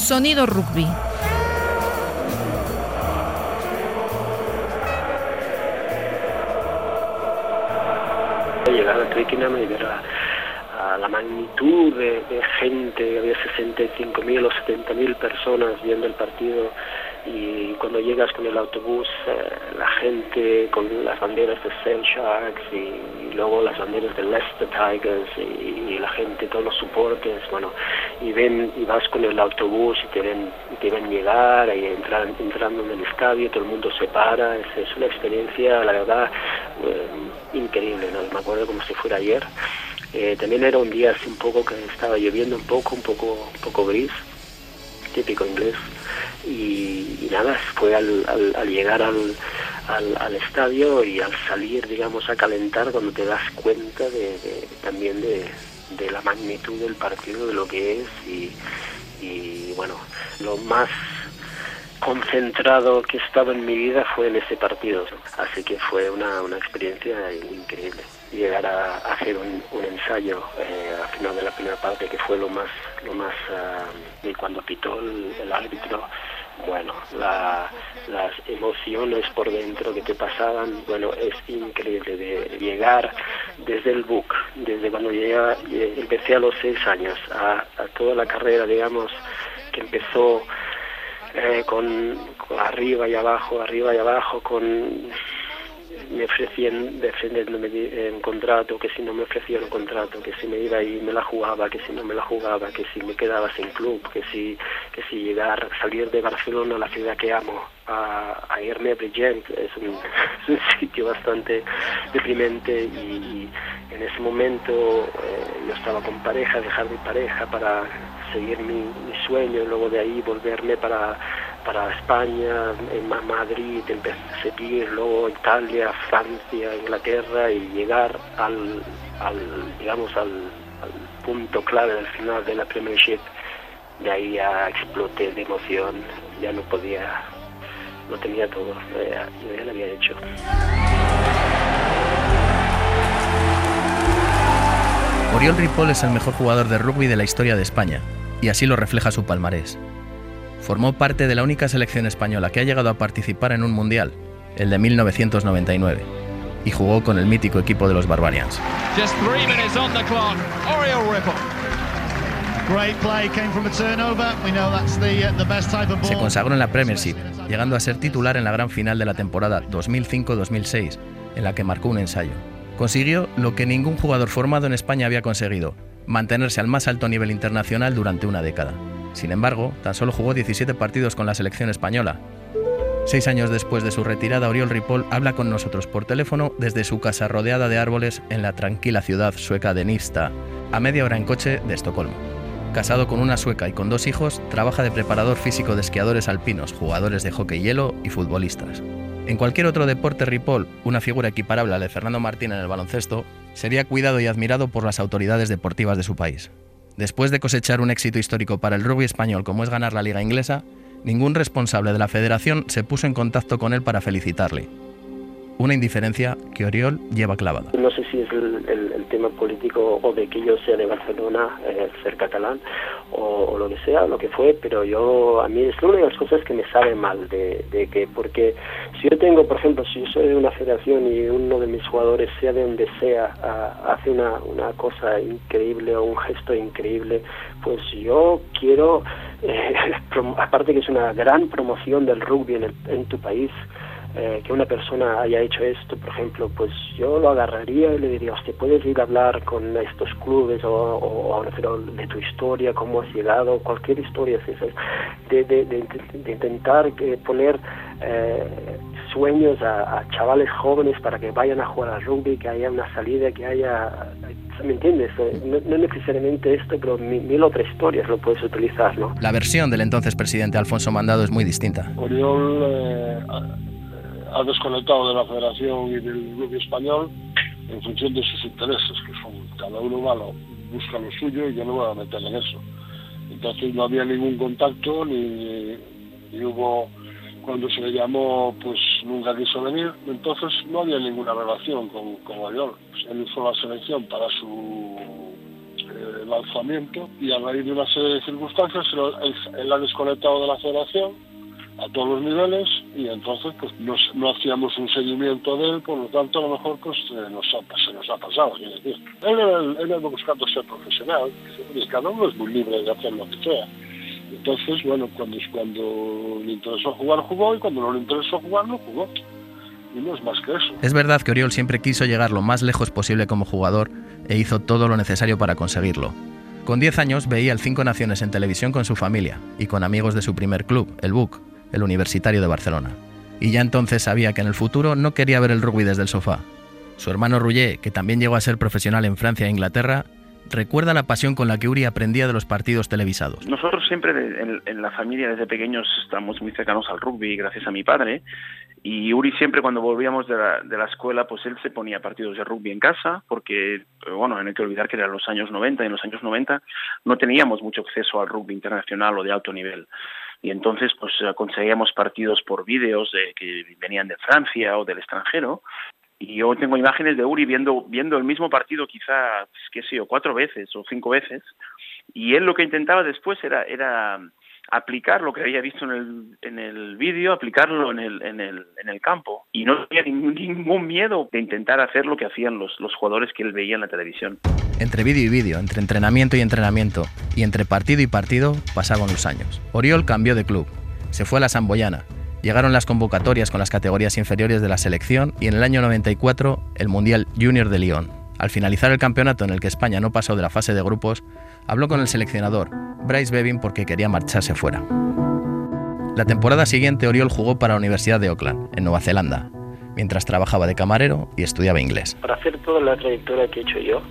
Sonido Rugby. Llegar a Twickenham y ver a, la magnitud de, de gente, había 65.000 o 70.000 personas viendo el partido y cuando llegas con el autobús eh, la gente con las banderas de Sail Sharks y, luego las banderas de Leicester Tigers y, la gente todos los soportes bueno y ven y vas con el autobús y te ven y te ven llegar y entrar entrando en el estadio todo el mundo se para es, es una experiencia la verdad eh, increíble ¿no? me acuerdo como si fuera ayer eh, también era un día así un poco que estaba lloviendo un poco un poco un poco gris típico inglés y, nada, fue al, al, llegar al, al, estadio y al salir, digamos, a calentar cuando te das cuenta de, también de, de, la magnitud del partido, de lo que es y, y bueno, lo más concentrado que he estado en mi vida fue en ese partido, así que fue una, una experiencia increíble llegar a, hacer un, un ensayo eh, al final de la primera parte que fue lo más lo más uh, y cuando pitó el, el árbitro bueno, la, las emociones por dentro que te pasaban, bueno, es increíble de llegar desde el book, desde cuando llegué, empecé a los seis años, a, a toda la carrera, digamos, que empezó eh, con, con, arriba y abajo, arriba y abajo, con me ofrecían defenderme un contrato, que si no me ofrecían un contrato, que si me iba y me la jugaba, que si no me la jugaba, que si me quedaba sin club, que si, que si llegar, salir de Barcelona, la ciudad que amo, a, irme a Bridgend, es un, sitio bastante deprimente y, en ese momento eh, yo estaba con pareja, dejar mi pareja para seguir mi, mi sueño y luego de ahí volverme para para España, en Madrid, empecé a seguir, luego Italia, Francia, Inglaterra y llegar al, al digamos, al, al, punto clave del final de la Premiership. De ahí ya exploté de emoción, ya no podía, no tenía todo, ya, ya lo había hecho. Oriol Ripoll es el mejor jugador de rugby de la historia de España, y así lo refleja su palmarés. Formó parte de la única selección española que ha llegado a participar en un mundial, el de 1999, y jugó con el mítico equipo de los Barbarians. Se consagró en la Premiership, llegando a ser titular en la gran final de la temporada 2005-2006, en la que marcó un ensayo. Consiguió lo que ningún jugador formado en España había conseguido, mantenerse al más alto nivel internacional durante una década. Sin embargo, tan solo jugó 17 partidos con la selección española. Seis años después de su retirada, Oriol Ripoll habla con nosotros por teléfono desde su casa rodeada de árboles en la tranquila ciudad sueca de Nista, a media hora en coche de Estocolmo. Casado con una sueca y con dos hijos, trabaja de preparador físico de esquiadores alpinos, jugadores de hockey hielo y futbolistas. En cualquier otro deporte, Ripoll, una figura equiparable a de Fernando Martín en el baloncesto, sería cuidado y admirado por las autoridades deportivas de su país. Después de cosechar un éxito histórico para el rugby español como es ganar la liga inglesa, ningún responsable de la federación se puso en contacto con él para felicitarle. Una indiferencia que Oriol lleva clavada. No sé si es el, el, el tema político o de que yo sea de Barcelona, eh, ser catalán, o, o, lo que sea, lo que fue, pero yo, a mí es una de las cosas que me sabe mal, de, de que, porque si yo tengo, por ejemplo, si yo soy de una federación y uno de mis jugadores, sea de donde sea, a, hace una, una cosa increíble o un gesto increíble, pues yo quiero, eh, aparte que es una gran promoción del rugby en, el, en tu país, eh, que una persona haya hecho esto, por ejemplo, pues yo lo agarraría y le diría, hostia, puedes ir a hablar con estos clubes o, o, o de tu historia, cómo has llegado, cualquier historia, de, de, de, de intentar eh, poner eh, sueños a, a, chavales jóvenes para que vayan a jugar al rugby, que haya una salida, que haya, ¿me entiendes? No, no necesariamente esto, pero mil, mil, otras historias lo puedes utilizar, ¿no? La versión del entonces presidente Alfonso Mandado es muy distinta. Oriol eh, ha desconectado de la federación y del rugby español en función de sus intereses, que son cada uno malo, busca lo suyo y yo no voy a meter en eso. Entonces no había ningún contacto ni, ni hubo cuando se le llamó, pues nunca quiso venir, entonces no había ninguna relación con, con Oriol. Él usó la selección para su el alzamiento y a raíz de una serie de circunstancias él, ha desconectado de la federación a todos los niveles y entonces pues no hacíamos un seguimiento de él, por lo tanto a lo mejor pues nos ha, se nos ha pasado. decir, él, él, él buscando ser profesional y cada uno es muy libre de hacer lo que sea. Entonces, bueno, cuando, cuando le interesó jugar, jugó y cuando no le interesó jugar, no jugó. Y no es más que eso. Es verdad que Oriol siempre quiso llegar lo más lejos posible como jugador e hizo todo lo necesario para conseguirlo. Con 10 años veía el Cinco Naciones en televisión con su familia y con amigos de su primer club, el BUC, el Universitario de Barcelona. Y ya entonces sabía que en el futuro no quería ver el rugby desde el sofá. Su hermano Rouget, que también llegó a ser profesional en Francia e Inglaterra, recuerda la pasión con la que Uri aprendía de los partidos televisados. Nosotros siempre en, la familia desde pequeños estamos muy cercanos al rugby gracias a mi padre y Uri siempre cuando volvíamos de la, de la escuela pues él se ponía partidos de rugby en casa porque bueno, no hay que olvidar que eran los años 90 y en los años 90 no teníamos mucho acceso al rugby internacional o de alto nivel y entonces pues conseguíamos partidos por vídeos de, que venían de Francia o del extranjero. Y yo tengo imágenes de Uri viendo, viendo el mismo partido quizá, pues, qué sé yo, cuatro veces o cinco veces, y él lo que intentaba después era, era aplicar lo que había visto en el, en el vídeo, aplicarlo en el, en, el, en el campo. Y no tenía ningún, miedo de intentar hacer lo que hacían los, los jugadores que él veía en la televisión. Entre vídeo y vídeo, entre entrenamiento y entrenamiento, y entre partido y partido, pasaban los años. Oriol cambió de club. Se fue a la Samboyana, Llegaron las convocatorias con las categorías inferiores de la selección y en el año 94 el Mundial Junior de Lyon. Al finalizar el campeonato en el que España no pasó de la fase de grupos, habló con el seleccionador, Bryce Bevin, porque quería marcharse fuera. La temporada siguiente Oriol jugó para la Universidad de Auckland, en Nueva Zelanda, mientras trabajaba de camarero y estudiaba inglés. Para hacer toda la trayectoria que he hecho yo,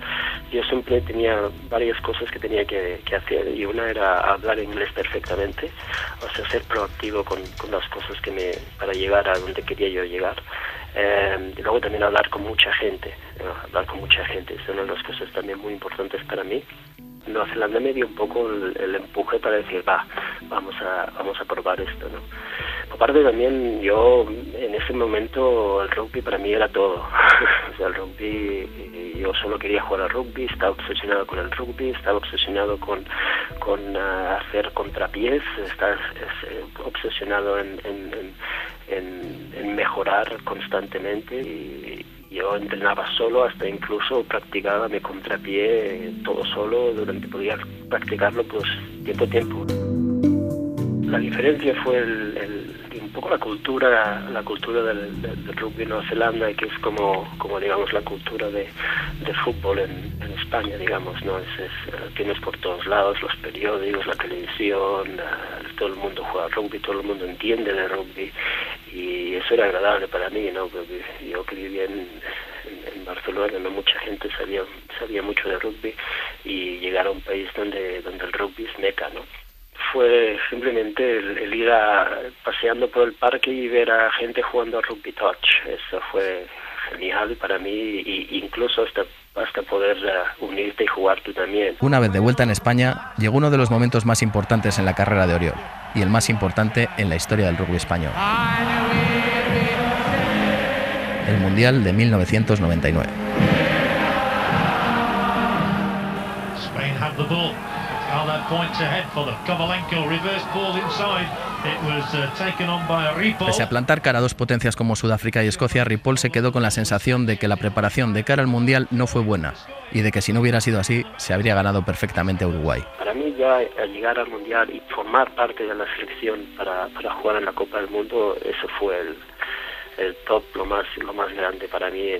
yo siempre tenía varias cosas que tenía que, hacer y una era hablar inglés perfectamente, o sea, ser proactivo con, las cosas que me, para llegar a donde quería yo llegar. Eh, y luego también hablar con mucha gente, hablar con mucha gente, es una de las cosas también muy importantes para mí. Nueva Zelanda me dio un poco el, empuje para decir, va, vamos a, vamos a probar esto, ¿no? Aparte también yo en ese momento el rugby para mí era todo. o sea, el rugby, yo solo quería jugar al rugby, estaba obsesionado con el rugby, estaba obsesionado con, con uh, hacer contrapiés, estaba eh, obsesionado en, en, en, en, mejorar constantemente y yo entrenaba solo hasta incluso practicaba mi contrapié todo solo durante podía practicarlo pues tiempo a tiempo. La diferencia fue el, un poco la cultura la cultura del, rugby en Nueva Zelanda que es como como digamos la cultura de, fútbol en, España digamos no es, eh, tienes por todos lados los periódicos la televisión eh, todo el mundo juega rugby todo el mundo entiende de rugby y eso era agradable para mí no porque yo que vivía en, Barcelona no mucha gente sabía sabía mucho de rugby y llegar a un país donde donde el rugby es meca no fue simplemente el, ir paseando por el parque y ver a gente jugando a rugby touch. Eso fue genial para mí e incluso hasta, hasta poder uh, unirte y jugar tú también. Una vez de vuelta en España, llegó uno de los momentos más importantes en la carrera de Oriol y el más importante en la historia del rugby español. El Mundial de 1999. Pese a plantar cara a dos potencias como Sudáfrica y Escocia, Ripoll se quedó con la sensación de que la preparación de cara al Mundial no fue buena y de que si no hubiera sido así, se habría ganado perfectamente a Uruguay. Para mí ya al llegar al Mundial y formar parte de la selección para, para jugar en la Copa del Mundo, eso fue el, el top, lo más, lo más grande para mí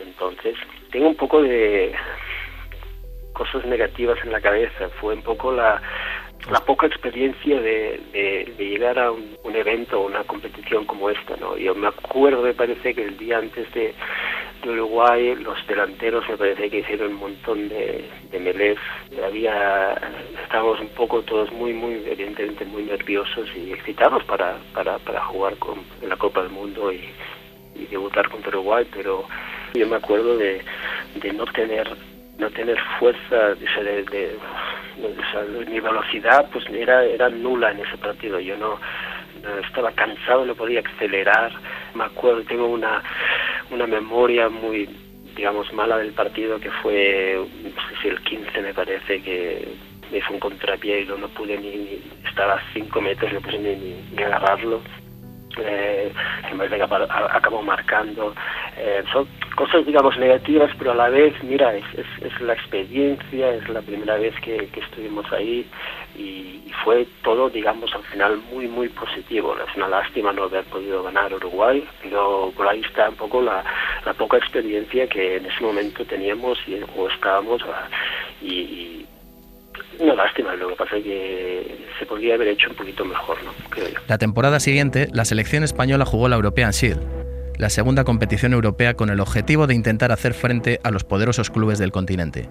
entonces. Tengo un poco de cosas negativas en la cabeza, fue un poco la, la poca experiencia de, de, llegar a un, evento o una competición como esta, ¿no? Yo me acuerdo, me parece que el día antes de, Uruguay, los delanteros me parece que hicieron un montón de, de había, estábamos un poco todos muy, muy, evidentemente muy nerviosos y excitados para, para, para jugar con, en la Copa del Mundo y, y debutar contra Uruguay, pero yo me acuerdo de, de no tener no tener fuerza de, de, mi velocidad pues era era nula en ese partido. Yo no, estaba cansado no podía acelerar. Me acuerdo tengo una una memoria muy digamos, mala del partido, que fue, si el 15 me parece, que me hizo un contrapié y no, pude ni, estar a 5 metros, no pude ni, ni agarrarlo eh, en vez de que acabó marcando. Eh, son cosas, digamos, negativas, pero a la vez, mira, es, es, la experiencia, es la primera vez que, estuvimos ahí y, fue todo, digamos, al final muy, muy positivo. Es una lástima no haber podido ganar Uruguay, pero por ahí está un poco la, la poca experiencia que en ese momento teníamos y, o estábamos ah, y una lástima, lo que pasa es que se podría haber hecho un poquito mejor, ¿no? Creo yo. La temporada siguiente, la selección española jugó la European Shield, la segunda competición europea con el objetivo de intentar hacer frente a los poderosos clubes del continente.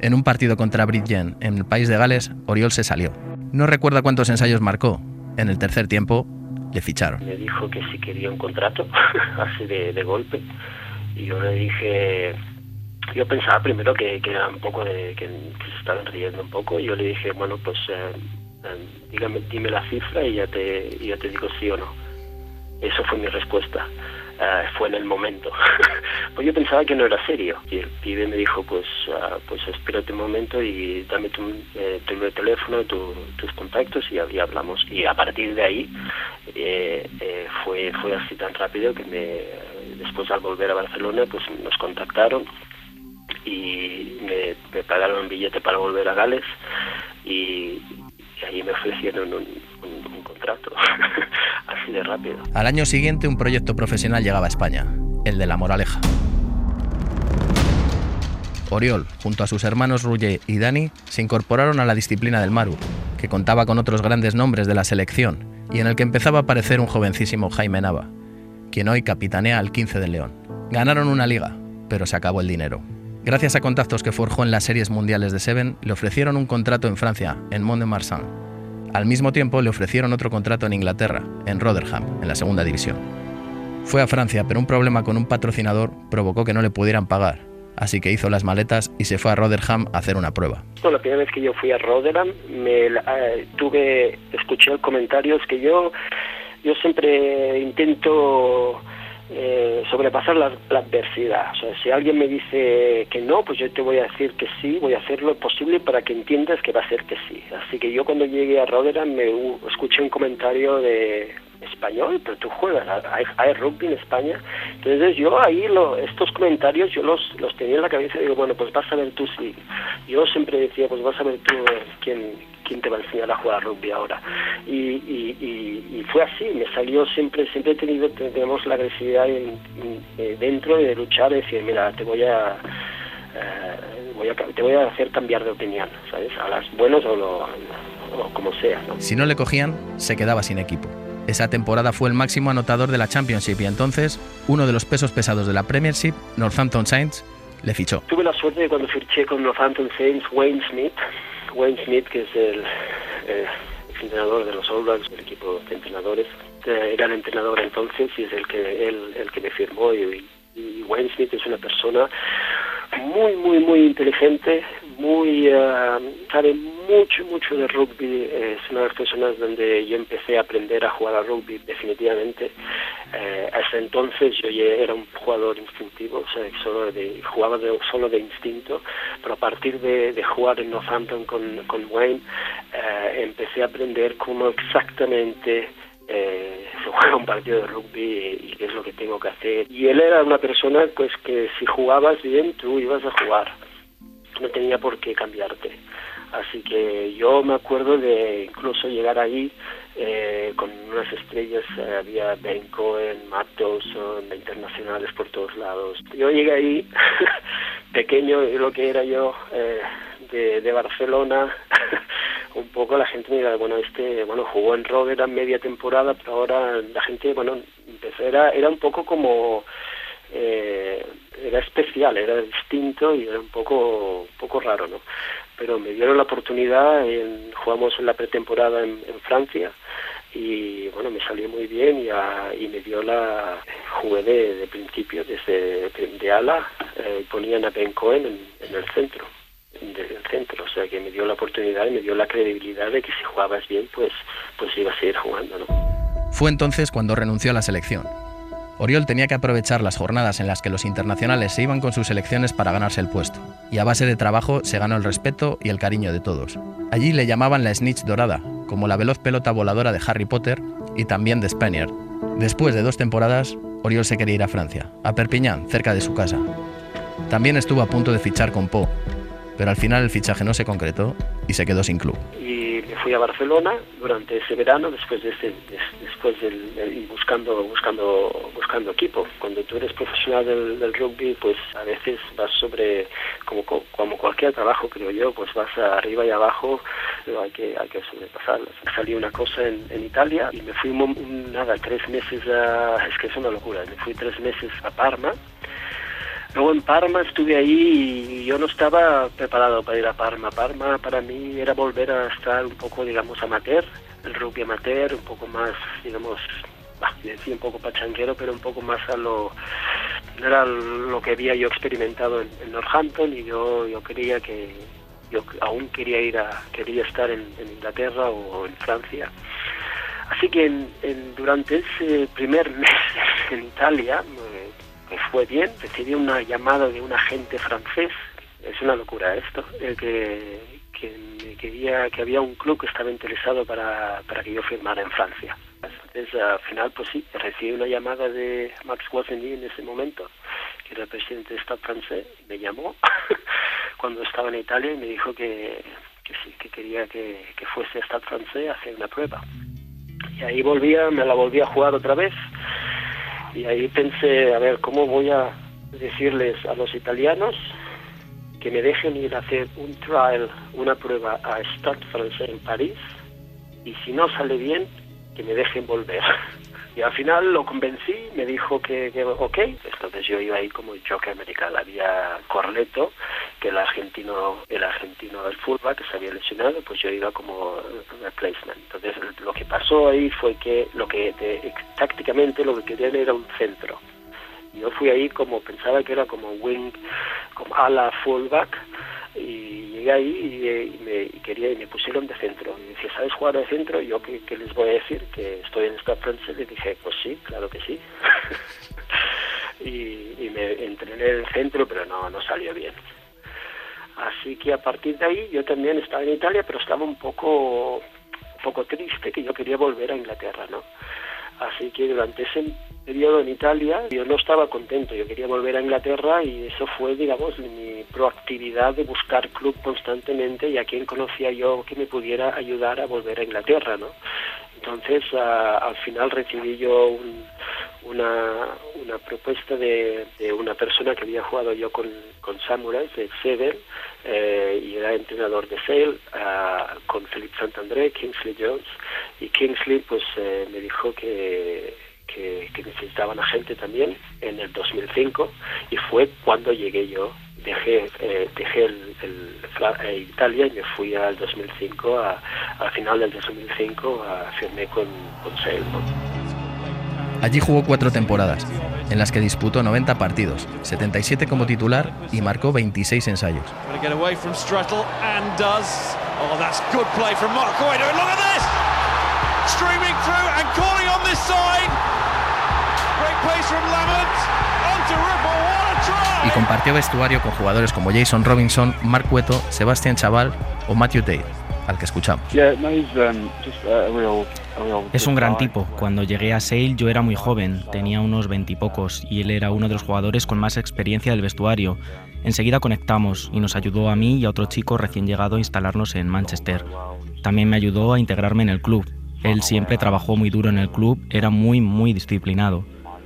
En un partido contra Bridgen en el país de Gales, Oriol se salió. No recuerda cuántos ensayos marcó. En el tercer tiempo, le ficharon. Me dijo que si quería un contrato, así de, de golpe. Y yo le dije, yo pensaba primero que, era un poco de que, se estaban riendo un poco y yo le dije bueno pues eh, eh, dígame dime la cifra y ya te ya te digo sí o no eso fue mi respuesta eh, fue en el momento. Pues yo pensaba que no era serio y el pibe me dijo pues uh, pues espérate un momento y dame tu, tu teléfono tus contactos y, y, hablamos y a partir de ahí fue fue así tan rápido que me después al volver a Barcelona pues nos contactaron y me, pagaron un billete para volver a Gales y, ahí me ofrecieron un, contrato así de rápido. Al año siguiente un proyecto profesional llegaba a España, el de La Moraleja. Oriol, junto a sus hermanos Ruye y Dani, se incorporaron a la disciplina del Maru, que contaba con otros grandes nombres de la selección y en el que empezaba a aparecer un jovencísimo Jaime Nava, quien hoy capitanea al 15 del León. Ganaron una liga, pero se acabó el dinero. Gracias a contactos que forjó en las series mundiales de Seven, le ofrecieron un contrato en Francia, en Mont-de-Marsan. Al mismo tiempo, le ofrecieron otro contrato en Inglaterra, en Rotherham, en la segunda división. Fue a Francia, pero un problema con un patrocinador provocó que no le pudieran pagar, así que hizo las maletas y se fue a Rotherham a hacer una prueba. la primera vez que yo fui a Rotherham, eh, tuve, escuché comentarios que yo, yo siempre intento eh, sobrepasar la, adversidad. O sea, si alguien me dice que no, pues yo te voy a decir que sí, voy a hacer lo posible para que entiendas que va a ser que sí. Así que yo cuando llegué a Rotherham me escuché un comentario de español, pero tú juegas, hay, rugby en España. Entonces yo ahí lo, estos comentarios yo los, los tenía en la cabeza y digo, bueno, pues vas a ver tú si... Yo siempre decía, pues vas a ver tú quién, quién te va a enseñar a jugar rugby ahora. Y, y, fue así, me salió siempre, siempre he tenido, tenemos la agresividad eh, dentro de luchar y decir, mira, te voy a... Eh, voy a, te voy a hacer cambiar de opinión, ¿sabes? A las buenas o, lo, o como sea. ¿no? Si no le cogían, se quedaba sin equipo. Esa temporada fue el máximo anotador de la Championship y entonces uno de los pesos pesados de la Premiership, Northampton Saints, le fichó. Tuve la suerte de cuando fiché con Northampton Saints, Wayne Smith, Wayne Smith que es el eh, entrenador de los All Blacks, el equipo de entrenadores, era el entrenador entonces y es el que él, el que me firmó y, y Wayne Smith es una persona muy, muy, muy inteligente, muy uh, sabe mucho, mucho de rugby. Es una de las personas donde yo empecé a aprender a jugar a rugby definitivamente. Eh, hasta entonces yo era un jugador instintivo, o sea, solo de, jugaba de, solo de instinto, pero a partir de, de jugar en Northampton con, con Wayne, eh, empecé a aprender cómo exactamente eh, se juega un partido de rugby y qué es lo que tengo que hacer. Y él era una persona pues que si jugabas bien, tú ibas a jugar. No tenía por qué cambiarte. Así que yo me acuerdo de incluso llegar ahí eh, con unas estrellas, eh, había Ben Cohen, Matt Dawson, internacionales por todos lados. Yo llegué ahí, pequeño, lo que era yo, eh, de, de Barcelona, un poco la gente mira, bueno, este, bueno, jugó en Rotherham media temporada, pero ahora la gente, bueno, empezó, era, era un poco como, eh, era especial, era distinto y era un poco, poco raro, ¿no? Pero me dieron la oportunidad, en, jugamos en la pretemporada en, Francia y bueno, me salió muy bien y, y me dio la, jugué de, principio, desde de ala, eh, ponían a Ben Cohen en el centro del centro, o sea que me dio la oportunidad y me dio la credibilidad de que si jugabas bien, pues, pues iba a seguir jugando. ¿no? Fue entonces cuando renunció a la selección. Oriol tenía que aprovechar las jornadas en las que los internacionales se iban con sus selecciones para ganarse el puesto, y a base de trabajo se ganó el respeto y el cariño de todos. Allí le llamaban la Snitch dorada, como la veloz pelota voladora de Harry Potter y también de Spaniard. Después de dos temporadas, Oriol se quería ir a Francia, a Perpignan, cerca de su casa. También estuvo a punto de fichar con Po, pero al final el fichaje no se concretó y se quedó sin club fui a Barcelona durante ese verano después de ese, después del, buscando buscando buscando equipo. Cuando tú eres profesional del, rugby pues a veces vas sobre como como cualquier trabajo creo yo pues vas arriba y abajo pero hay que hay que sobrepasar. Salí una cosa en, Italia y me fui nada tres meses a, es que es una locura me fui tres meses a Parma Luego en Parma estuve ahí y yo no estaba preparado para ir a Parma. Parma para mí era volver a estar un poco, digamos, amateur, el rugby amateur, un poco más, digamos, bah, decía un poco pachanguero, pero un poco más a lo... Era lo que había yo experimentado en, Northampton y yo, yo quería que... Yo aún quería ir a... quería estar en, Inglaterra o, en Francia. Así que en, durante ese primer mes en Italia fue bien, recibí una llamada de un agente francés, es una locura esto, el que, que quería, que había un club que estaba interesado para, para que yo firmara en Francia. Entonces, al final, pues sí, recibí una llamada de Max Guazzini en ese momento, que era presidente de Estado francés, me llamó cuando estaba en Italia y me dijo que, que sí, que quería que, que fuese a Stade francés a hacer una prueba. Y ahí volvía, me la volví a jugar otra vez, y ahí pensé, a ver, ¿cómo voy a decirles a los italianos que me dejen ir a hacer un trial, una prueba a Stade Francais en París? Y si no sale bien, que me dejen volver. Y al final lo convencí, me dijo que, que ok, entonces yo iba ahí como joker medical. Había Corleto, que el argentino, el argentino del fullback que se había lesionado, pues yo iba como replacement. Entonces lo que pasó ahí fue que lo que tácticamente lo que querían era un centro. Yo fui ahí como pensaba que era como wing, como ala fullback y llegué ahí y, me quería y me pusieron de centro. Y decía sabes jugar de centro yo ¿qué, les voy a decir que estoy en esta francés y dije pues sí claro que sí. Y, me entrené en el centro pero no no salió bien. Así que a partir de ahí yo también estaba en Italia pero estaba un poco un poco triste que yo quería volver a Inglaterra no así que durante ese periodo en Italia, yo no estaba contento, yo quería volver a Inglaterra y eso fue, digamos, mi proactividad de buscar club constantemente y a quien conocía yo que me pudiera ayudar a volver a Inglaterra, ¿no? Entonces, al final recibí yo una, una propuesta de, una persona que había jugado yo con, con Samurai, de Seven, eh, y era entrenador de Sale, con Felipe Santandré, Kingsley Jones, y Kingsley pues eh, me dijo que que, necesitaban a gente también en el 2005 y fue cuando llegué yo. Dejé, eh, dejé el, eh, Italia y me fui al 2005, a, al final del 2005 a, firmé con, con Allí jugó cuatro temporadas, en las que disputó 90 partidos, 77 como titular y marcó 26 ensayos. Streaming through and calling on this side. Y compartió vestuario con jugadores como Jason Robinson, Mark Cueto, Sebastián Chaval o Matthew Tate, al que escuchamos. Um, es un gran tipo. Cuando llegué a Sale yo era muy joven, tenía unos veintipocos y, y él era uno de los jugadores con más experiencia del vestuario. Enseguida conectamos y nos ayudó a mí y a otro chico recién llegado a instalarnos en Manchester. También me ayudó a integrarme en el club. Él siempre trabajó muy duro en el club, era muy, muy disciplinado.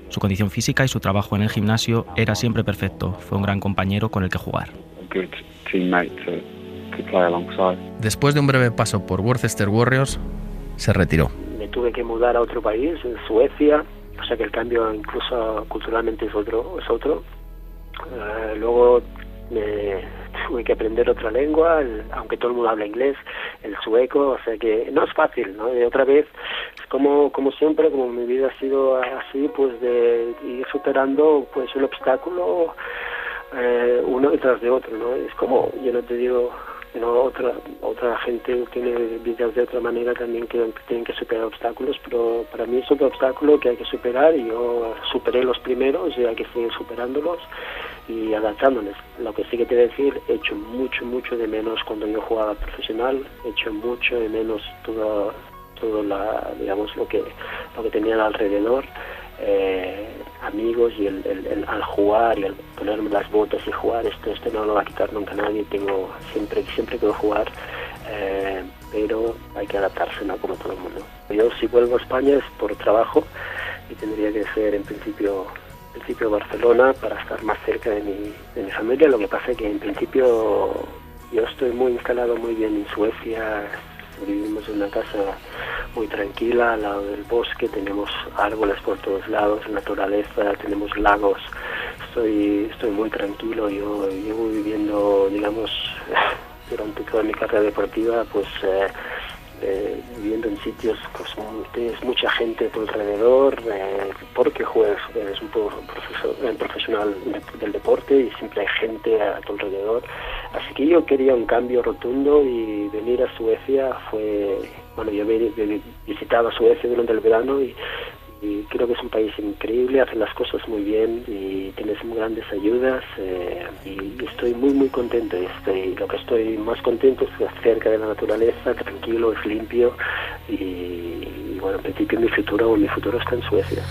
Su condición física y su trabajo en el gimnasio era siempre perfecto. Fue un gran compañero con el que jugar. Después de un breve paso por Worcester Warriors, se retiró. Me tuve que mudar a otro país, en Suecia, o sea que el cambio incluso culturalmente es otro. Es otro. Eh, luego me tuve que aprender otra lengua, aunque todo el mundo habla inglés, el sueco, o sea que no es fácil, ¿no? Y otra vez, como, como siempre, como mi vida ha sido así, pues de ir superando pues un obstáculo eh, uno detrás de otro, ¿no? Es como, yo no te digo, otra otra gente tiene vidas de otra manera también que tienen que superar obstáculos pero para mí es otro obstáculo que hay que superar y yo superé los primeros y hay que seguir superándolos y adaptándoles. Lo que sí que te voy a decir he hecho mucho mucho de menos cuando yo jugaba profesional he hecho mucho de menos todo todo la digamos lo que lo que tenían alrededor eh, amigos y el, al jugar y al ponerme las botas y jugar, esto, esto no lo va a quitar nunca nadie, tengo siempre, siempre quiero jugar, eh, pero hay que adaptarse, ¿no? Como todo el mundo. Yo si vuelvo a España es por trabajo y tendría que ser en principio principio Barcelona para estar más cerca de mi, de mi familia, lo que pasa es que en principio yo estoy muy instalado muy bien en Suecia, vivimos en una casa muy tranquila al lado del bosque, tenemos árboles por todos lados, naturaleza, tenemos lagos. Estoy, estoy muy tranquilo, yo llevo viviendo, digamos, durante toda mi carrera deportiva, pues eh, eh, viviendo en sitios pues tienes mucha gente a tu alrededor eh, porque juegas eres un profesional del deporte y siempre hay gente a tu alrededor así que yo quería un cambio rotundo y venir a Suecia fue bueno yo visitaba Suecia durante el verano y creo que es un país increíble, hacen las cosas muy bien y tienes muy grandes ayudas eh, y estoy muy muy contento. Estoy, lo que estoy más contento es cerca de la naturaleza, tranquilo, es limpio y, bueno, en principio mi futuro, mi futuro está en Suecia.